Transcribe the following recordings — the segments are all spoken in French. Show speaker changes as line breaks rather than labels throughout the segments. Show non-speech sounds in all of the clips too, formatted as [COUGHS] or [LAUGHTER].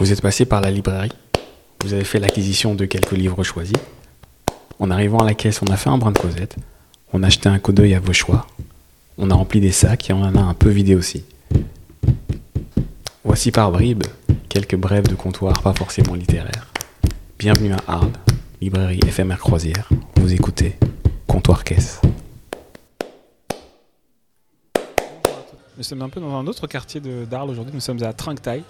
Vous êtes passé par la librairie, vous avez fait l'acquisition de quelques livres choisis. En arrivant à la caisse, on a fait un brin de causette, on a acheté un coup d'œil à vos choix, on a rempli des sacs et on en a un peu vidé aussi. Voici par bribes quelques brèves de comptoir pas forcément littéraires. Bienvenue à Arles, librairie éphémère croisière. Vous écoutez Comptoir Caisse. Nous sommes un peu dans un autre quartier d'Arles aujourd'hui. Nous sommes à Trinquetail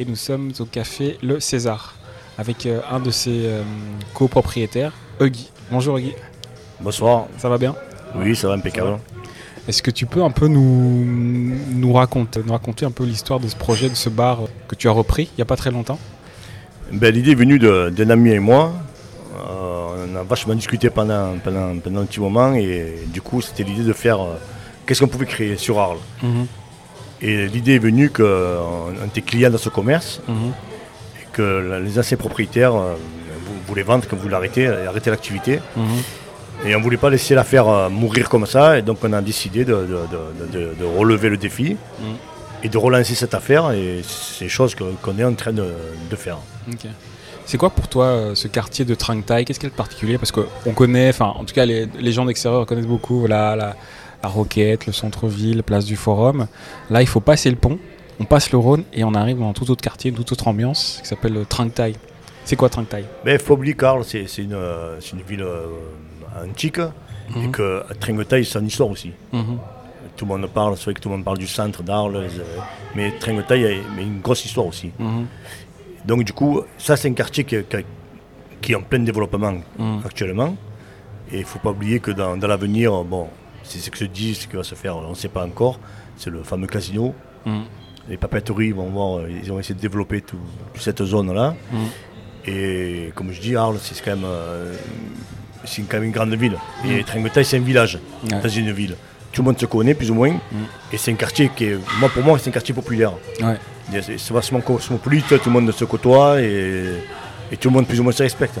et nous sommes au café Le César avec euh, un de ses euh, copropriétaires, Huggy. Bonjour Huggy,
Bonsoir.
ça va bien?
Oui, ça va impeccable.
Est-ce que tu peux un peu nous, nous, raconter, nous raconter un peu l'histoire de ce projet, de ce bar que tu as repris il n'y a pas très longtemps?
Ben, L'idée est venue d'un ami et moi. Euh, on a vachement discuté pendant, pendant, pendant un petit moment et du coup c'était l'idée de faire euh, qu'est-ce qu'on pouvait créer sur Arles. Et l'idée est venue qu'on était client dans ce commerce et que la- les anciens propriétaires euh, vou- voulaient vendre, que voulaient arrêter, arrêter l'activité. Et on ne voulait pas laisser l'affaire euh, mourir comme ça, et donc on a décidé de, de- de- de- de relever le défi et de relancer cette affaire, et c'est chose que- qu'on est en train de, faire.
Ok. C'est quoi pour toi euh, ce quartier de Trinquetail Qu'est-ce qu'il y a de particulier? Parce qu'on connaît, enfin en tout cas les, les gens d'extérieur connaissent beaucoup la, la, la Roquette, le centre-ville, place du Forum. Là il faut passer le pont, on passe le Rhône et on arrive dans un tout autre quartier, une toute autre ambiance qui s'appelle euh, Trinquetail. C'est quoi Trinquetail
Mais oublier qu'Arles, c'est une, euh, une ville euh, antique, et
Mhm.
que Trinquetail, c'est une histoire aussi. Tout le monde parle, c'est vrai que tout le monde parle du centre d'Arles, euh, mais Trinquetail a une grosse histoire aussi.
Mhm.
Donc du coup, ça c'est un quartier qui, qui- qui est en plein développement
Mhm.
actuellement. Et il ne faut pas oublier que dans, dans l'avenir, bon, c'est ce que se dit, ce qui va se faire, on ne sait pas encore. C'est le fameux casino.
Mhm.
Les papeteries vont voir, ils ont essayé de développer tout- toute cette zone-là.
Mhm.
Et comme je dis, Arles, c'est quand même, euh, c'est quand même une grande ville.
Mhm.
Et Trinquetail, c'est un village
Ouais.
dans une ville. Tout le monde se connaît plus ou moins. Et c'est un quartier qui est, moi pour moi, c'est un quartier populaire.
Ouais.
C'est c'est vachement cosmopolite, tout le monde se côtoie et, et tout le monde plus ou moins se respecte.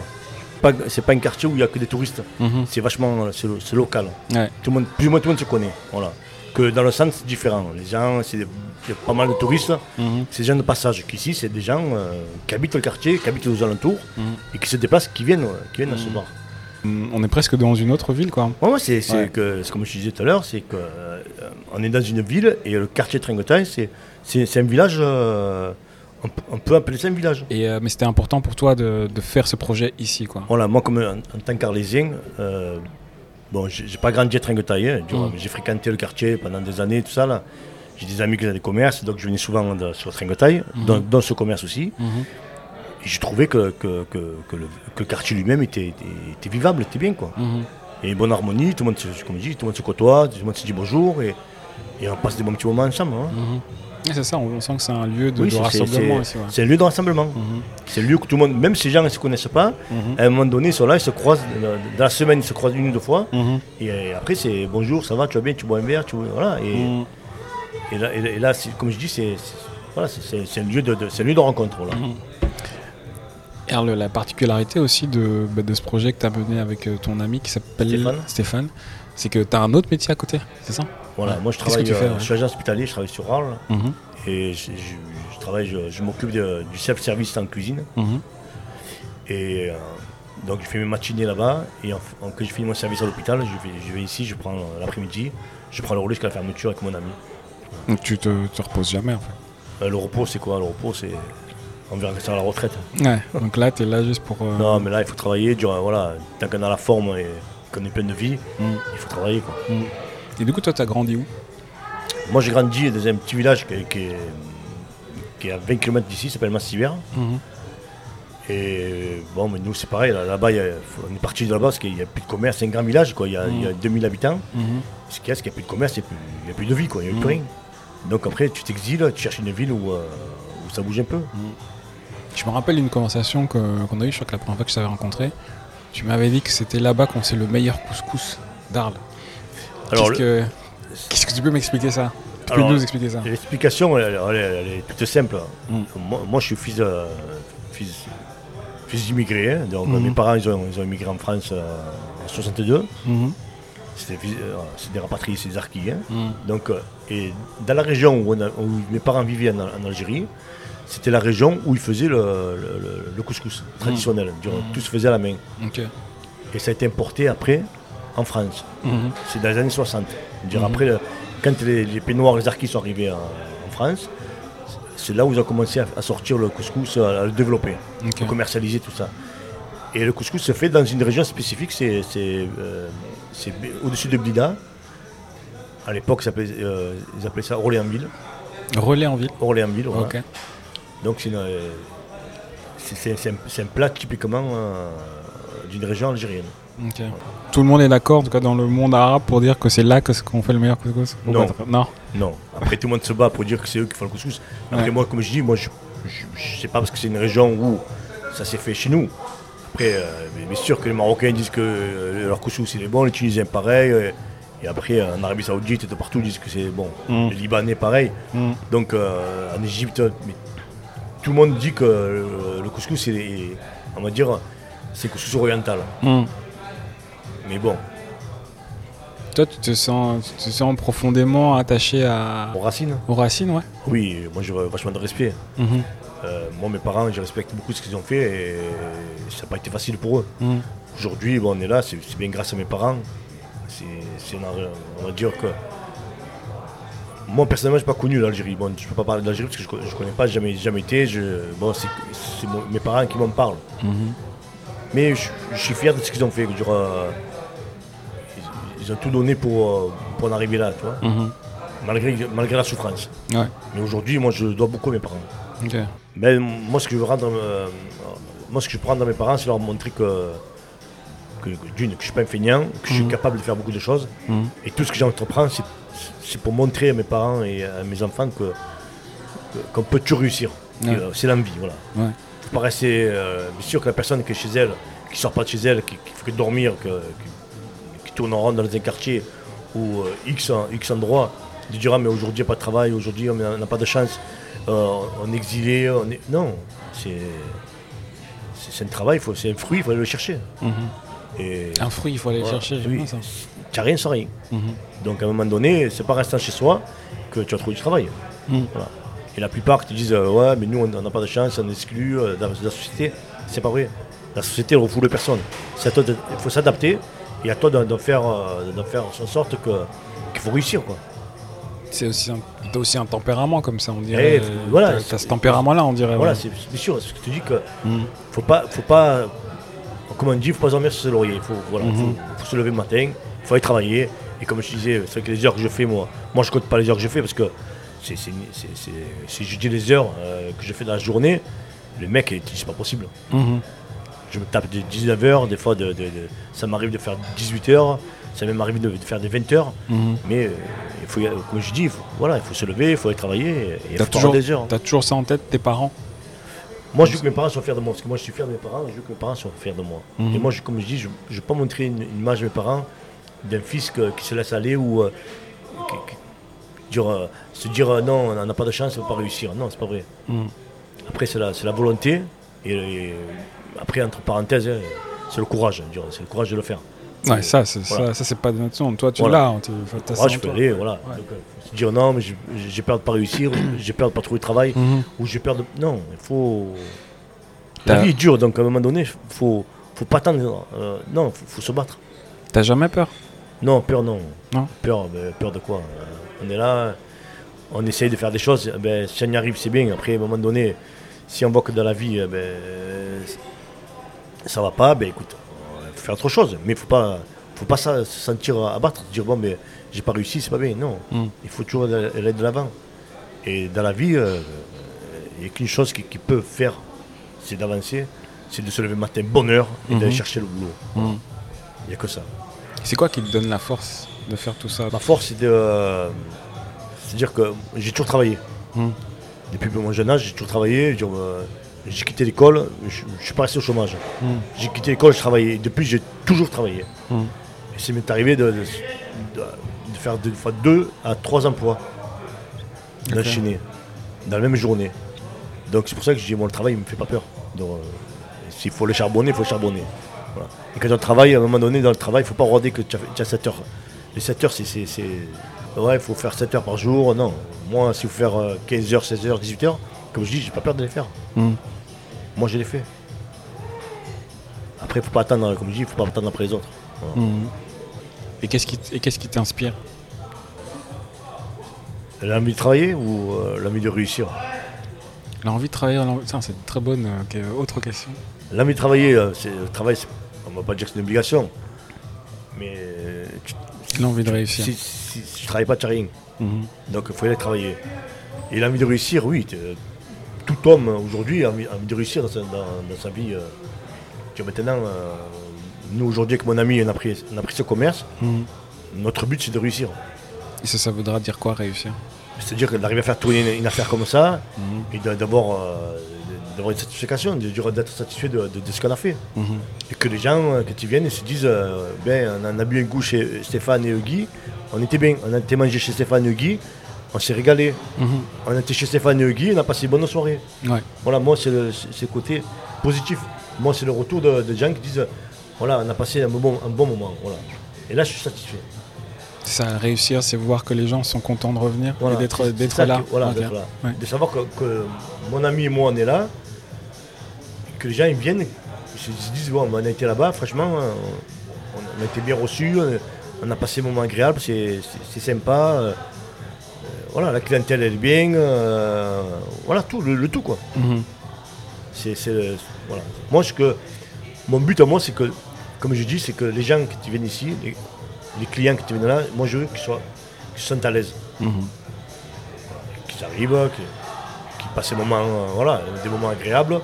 Pas- C'est pas un quartier où il n'y a que des touristes.
Mhm.
C'est vachement c'est lo- c'est local.
Ouais.
Tout le monde, plus ou moins tout le monde se connaît. Voilà. Que dans le centre, c'est différent. Les gens, c'est des- il y a pas mal de touristes.
Mhm.
C'est des gens de passage. Qu'ici, c'est des gens euh, qui habitent le quartier, qui habitent aux alentours
Mhm.
et qui se déplacent, qui viennent, euh, qui viennent à ce bar.
Mm, On est presque dans une autre ville quoi.
Ouais, ouais, c'est c'est
Ouais.
que, c'est comme je disais tout à l'heure, c'est que euh, on est dans une ville et le quartier Trinquetail, c'est c'est c'est un village. euh, on, peut- appeler ça un village.
Et, euh, mais c'était important pour toi de, de faire ce projet ici quoi.
Voilà, moi, comme en, en tant qu'Arlésien, euh, bon, j'ai pas grandi à Trinquetail, hein,
Mm.
mais j'ai fréquenté le quartier pendant des années, tout ça là. J'ai des amis qui faisaient des commerces, donc je venais souvent de- sur Trinquetail, dans, dans ce commerce aussi. Et j'ai trouvé que, que, que, que le, que le quartier lui-même était, était, était vivable, était bien quoi.
Mhm.
Et bonne harmonie, tout le monde, se, comme je dis, tout le monde se côtoie, tout le monde se dit bonjour et, et on passe des bons petits moments ensemble. hein.
Mhm. C'est ça, on on sent que c'est un lieu de,
Oui,
de
c'est-
rassemblement ouais.
C'est un lieu de rassemblement.
Mhm.
C'est le lieu que tout le monde, même si les gens ne se connaissent pas,
Mhm.
à un moment donné, ils sont là, ils se croisent, dans la semaine, ils se croisent une ou deux fois. Et après, c'est bonjour, ça va, tu vas bien, tu bois un verre, tu voilà. Et, et là, et là- comme je dis, c'est voilà, c'est- c'est c'est un lieu de, un lieu de rencontre.
La particularité aussi de, bah, de ce projet que tu as mené avec euh, ton ami qui s'appelle
Stéphane.
c'est que tu as un autre métier à côté, c'est ça?
Voilà,
Ouais.
moi je travaille,
fais,
euh, je suis agent hospitalier, je travaille sur Arles
Mhm.
et je, je- je travaille, je, je m'occupe du self-service en cuisine
Mhm.
et euh, donc je fais mes matinées là-bas et en- en- quand je finis mon service à l'hôpital, je vais, je vais ici, je prends l'après-midi, je prends le relais jusqu'à la fermeture avec mon ami.
Donc tu te, te reposes jamais en fait.
Euh, le repos c'est quoi? Le repos c'est, on verra que ça à la retraite.
Ouais, donc là tu es là juste pour. euh,
Non mais là il faut travailler, voilà, tant qu'on a la forme et qu'on est plein de vie,
Mhm.
il faut travailler quoi.
Mhm. Et du coup, toi, tu as grandi où?
Moi j'ai grandi dans un petit village qui, est- qui est, qui est à 20 km d'ici, s'appelle Massivière.
Mhm.
Et bon, mais nous c'est pareil, là- là-bas, on est parti de là-bas parce qu'il n'y a plus de commerce, c'est un grand village, quoi. Il, y a, il y a 2000 habitants.
Mhm.
Ce qu'il y a, c'est qu'il n'y a plus de commerce, il n'y a, plus- a de vie, quoi. Il n'y a plus rien. Donc après, tu t'exiles, tu cherches une ville où, euh, où ça bouge un peu.
Je me rappelle une conversation qu'on a eue, je crois que la première fois que je t'avais rencontré. Tu m'avais dit que c'était là-bas qu'on sait le meilleur couscous d'Arles.
Alors,
Qu'est-ce que, qu'est-ce que tu peux m'expliquer ça? Tu peux
Alors,
nous expliquer ça?
L'explication, elle, elle est- elle est toute simple.
Mm.
Moi, moi, je suis fils, de- fils, fils d'immigrés. hein. Donc,
Mhm.
mes parents, ils ont, ils ont immigré en France euh, en 62.
Mhm.
C'était euh, C'est des rapatriés, c'est des arquis. hein.
Mhm.
Donc, euh, et dans la région où, on a- où mes parents vivaient en, en Algérie, c'était la région où ils faisaient le, le- le couscous traditionnel. Tout se faisait à la main. Et ça a été importé après en France.
Mhm.
C'est dans les années 60. Je dirais,
Mhm.
Après, le- quand les, les peignoirs, les arquis sont arrivés en, en France, c'est là où ils ont commencé à, à sortir le couscous, à, le développer, à commercialiser tout ça. Et le couscous se fait dans une région spécifique, c'est euh, au-dessus de Blida. À l'époque, euh, ils appelaient ça Orléansville.
Relais en ville.
Orléansville, voilà. Donc c'est euh, un, plat typiquement euh, d'une région algérienne.
Tout le monde est d'accord, en tout cas dans le monde arabe, pour dire que c'est là que- qu'on fait le meilleur couscous Ou
Non.
Non.
Non. Après, tout le monde se bat pour dire que c'est eux qui font le couscous. Après,
Ouais.
moi, comme je dis, moi, je, je, je sais pas parce que c'est une région où ça s'est fait chez nous. Après, euh, mais bien sûr que les Marocains disent que euh, leur couscous il est bon, les Tunisiens pareil. euh, et après, en Arabie Saoudite et de partout, ils disent que c'est bon.
Mm.
Les Libanais pareil.
Mm.
Donc, euh, en Égypte, mais tout le monde dit que le couscous, il est, on va dire, c'est couscous oriental.
Mm.
Mais bon,
Toi, tu te sens, tu te sens profondément attaché à...
aux racines,
aux racines, ouais
oui, moi j'ai vachement de respect.
Mhm.
Euh, moi, mes parents, je respecte beaucoup ce qu'ils ont fait et ça n'a pas été facile pour eux.
Mm.
Aujourd'hui, bon, on est là, c'est bien grâce à mes parents. C'est, on va dire que. Moi, personnellement, je n'ai pas connu l'Algérie. Bon, je ne peux pas parler d'Algérie parce que je ne connais pas, jamais, jamais été. Je, bon, c'est, mes parents qui m'en parlent.
Mhm.
Mais je, je suis fier de ce qu'ils ont fait. Euh, ils, ils ont tout donné pour, euh, pour en arriver là, tu vois,
Mhm.
malgré, malgré la souffrance.
Ouais.
Mais aujourd'hui, moi, je dois beaucoup à mes parents. Mais moi, ce que je veux rendre, euh, moi, ce que je prends dans mes parents, c'est leur montrer que, que, que d'une, que je suis pas un feignant, que je suis
Mhm.
capable de faire beaucoup de choses.
Mhm.
Et tout ce que j'entreprends, c'est, pour montrer à mes parents et à mes enfants que, qu'on peut toujours réussir.
Ouais.
Euh, c'est l'envie, voilà.
Ouais.
Faut pas rester. euh, bien sûr que la personne qui est chez elle, qui sort pas de chez elle, qui, qui fait que dormir, que- qui, en rond dans un quartier ou euh, X, en- X endroit, de dire ah, mais aujourd'hui il n'y a pas de travail, aujourd'hui on n'a pas de chance, euh, on est exilé, on est. Non, c'est. C'est un travail, faut- c'est un fruit, il faut aller le chercher.
Mhm.
Et
Un fruit, il faut aller le
voilà,
chercher,
oui,
ça.
tu n'as rien sans rien.
Mhm.
Donc à un moment donné, c'est pas restant chez soi que tu vas trouver du travail.
Mhm.
Voilà. Et la plupart qui disent euh, ouais mais nous on n'a pas de chance, on est exclu dans la société, c'est pas vrai. La société elle refoule personne. De- il faut s'adapter et à toi de, de faire, euh, de faire en sorte qu'il faut réussir quoi.
C'est aussi un, aussi un tempérament comme ça, on dirait.
Eh, voilà,
T'as- ce tempérament-là, on dirait.
Voilà,
ouais.
c'est c'est sûr, ce que tu dis que
Mhm.
faut pas, faut pas, comme on dit, faut pas dormir sur ses lauriers. Il faut, voilà,
Mhm.
faut, faut se lever le matin, il faut aller travailler. Et comme je disais, c'est vrai que les heures que je fais, moi, moi je compte pas les heures que je fais parce que c'est, si je dis les heures euh, que je fais dans la journée, ils disent c'est pas possible.
Mhm.
Je me tape de 19 heures, des fois de, de- de- ça m'arrive de faire 18 heures, ça m'est arrivé de, de faire des 20 heures.
Mhm.
Mais euh, il faut, comme je dis, il faut, voilà, il faut se lever, il faut aller travailler et
T'as toujours,
des heures.
t'as toujours ça en tête, tes parents?
Moi, je veux que mes parents soient fiers de moi, parce que moi, je suis fier de mes parents, et je veux que mes parents soient fiers de moi.
Mhm.
Et moi, je- comme je dis, je ne veux pas montrer une, une image de mes parents d'un fils que- qui se laisse aller ou euh, qui- qui- dire, euh, se dire non, on n'a pas de chance, on ne va pas réussir. Non, c'est pas vrai.
Mhm.
Après, c'est la, la volonté, et, et après, entre parenthèses, hein, c'est le courage, dire, c'est le courage de le faire.
Ouais, ça, c'est,
Voilà.
ça, ça, c'est pas de notre son. Toi, tu
Voilà.
l'as. hein, en
je peux
toi.
aller, voilà.
Ouais.
Donc, euh, dire non, mais j'ai- peur de ne pas réussir, j'ai peur de ne [COUGHS] pas trouver de travail,
Mhm.
ou j'ai peur de. Non, il faut. La vie est dure, donc à un moment donné, il faut, faut pas attendre. euh, non, il faut, faut se battre.
T'as jamais peur?
Non, peur, non.
Non.
Peur, ben, peur de quoi? Euh, On est là, on essaye de faire des choses. Ben, si on y arrive, c'est bien. Après, à un moment donné, si on voit que dans la vie, eh ben, ça va pas, ben écoute, il faut faire autre chose. Mais il faut pas, faut pas ça- se sentir abattre, dire bon, mais j'ai pas réussi, c'est pas bien. Non,
Mm.
il faut toujours aller de l'avant. Et dans la vie, euh, il n'y a qu'une chose qui, qui peut faire, c'est d'avancer, c'est de se lever le matin bonne heure et d'aller
Mhm.
chercher le boulot.
Mhm.
Il n'y a que ça.
C'est quoi qui te donne la force de faire tout ça?
Ma force, c'est de. C'est-à-dire que j'ai toujours travaillé.
Mhm.
Depuis mon jeune âge, j'ai toujours travaillé. Je- euh, J'ai quitté l'école, je ne suis pas resté au chômage.
Mhm.
J'ai quitté l'école, je travaillais. Depuis, j'ai toujours travaillé.
Mhm.
Et c'est m'est arrivé de, de- de- de faire deux fois deux à trois emplois d'enchaîner dans la même journée. Donc c'est pour ça que je dis, moi, le travail, il me fait pas peur. Donc, euh, s'il faut le charbonner, il faut le charbonner. Voilà. Et quand on travaille, à un moment donné, dans le travail, il ne faut pas regarder que tu as, tu as 7 heures. Les 7 heures, c'est. Ouais, il faut faire 7 heures par jour. Non. Moi, s'il faut faire euh, 15 heures, 16 heures, 18 heures, comme je dis, j'ai pas peur de les faire.
Mm.
Moi, je les fais. Après, faut pas attendre, comme je dis, faut pas attendre après les autres. Voilà.
Mm. Et qu'est-ce qui, t'inspire?
L'envie de travailler ou euh, l'envie de réussir?
L'envie de travailler, c'est une très bonne euh, autre question.
L'envie de travailler, euh, le travail, on va pas dire que c'est une obligation. Mais
L'envie de réussir.
si, si, si tu travailles pas, tu n'as rien.
Mhm.
Donc il faut aller travailler. Et l'envie de réussir, oui. Tout homme aujourd'hui a envie, a envie de réussir dans sa, dans- dans sa vie. euh. Tu vois, maintenant, euh, nous aujourd'hui avec mon ami, on a pris, on a pris ce commerce.
Mhm.
Notre but c'est de réussir.
Et ça, ça voudra dire quoi réussir?
C'est-à-dire d'arriver à faire tourner une, une affaire comme ça
Mhm.
et d'avoir euh, d'avoir une satisfaction, de- de- d'être satisfait de, de- de ce qu'on a fait.
Mhm.
Et que les gens, euh, quand ils viennent, ils se disent euh, ben, on en a bu un goût chez Stéphane et Guy, on était bien. On a été manger chez Stéphane et Guy, on s'est régalé.
Mhm.
On était chez Stéphane et on a passé une bonne soirée.
Ouais.
Voilà, moi, c'est le, c'est- c'est le côté positif. Moi, c'est le retour de, de gens qui disent voilà, on a passé un bon, un bon moment. Voilà. Et là, je suis satisfait.
C'est ça, réussir, c'est voir que les gens sont contents de revenir
Voilà.
et d'être,
C'est-
d'être
c'est
là.
que- voilà,
Ok.
d'être là.
Ouais.
De savoir que, que mon ami et moi, on est là, que les gens ils viennent, ils se disent bon, on a été là-bas, franchement, on, on a été bien reçus, on, on a passé un moment agréable, c'est- c'est sympa. Voilà, la clientèle elle est bien, euh, voilà, tout, le, le tout quoi.
Mhm.
C'est, voilà. Moi, ce que, mon but à moi, c'est que, comme je dis, c'est que les gens qui viennent ici, les, les clients qui viennent là, moi je veux qu'ils soient, qu'ils se sentent à l'aise
Mhm.
qu'ils arrivent, qu'ils, passent des moments, euh, voilà, des moments agréables.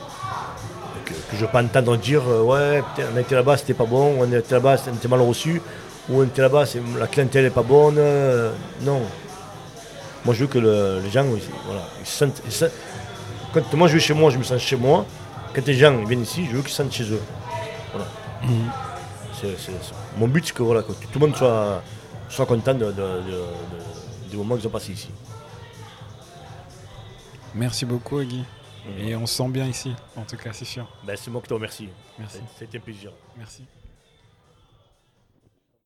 Que, que je ne veux pas entendre dire euh, ouais, on été là-bas, c'était pas bon, on été là-bas, on était mal reçu, ou on était là-bas, c'est, la clientèle n'est pas bonne. non. Moi je veux que le- les gens, voilà, ils se sentent. ils se- quand moi je vais chez moi, je me sens chez moi. Quand les gens ils viennent ici, je veux qu'ils se sentent chez eux. Voilà.
Mhm.
Mon but c'est que, voilà, que tout le monde soit, soit content de, de- de- de- des moments qu'ils ont passés ici.
Merci beaucoup, Guy. Et on se sent bien ici, en tout cas, c'est sûr.
Ben, c'est moi qui te remercie.
Merci.
C'était un plaisir.
Merci.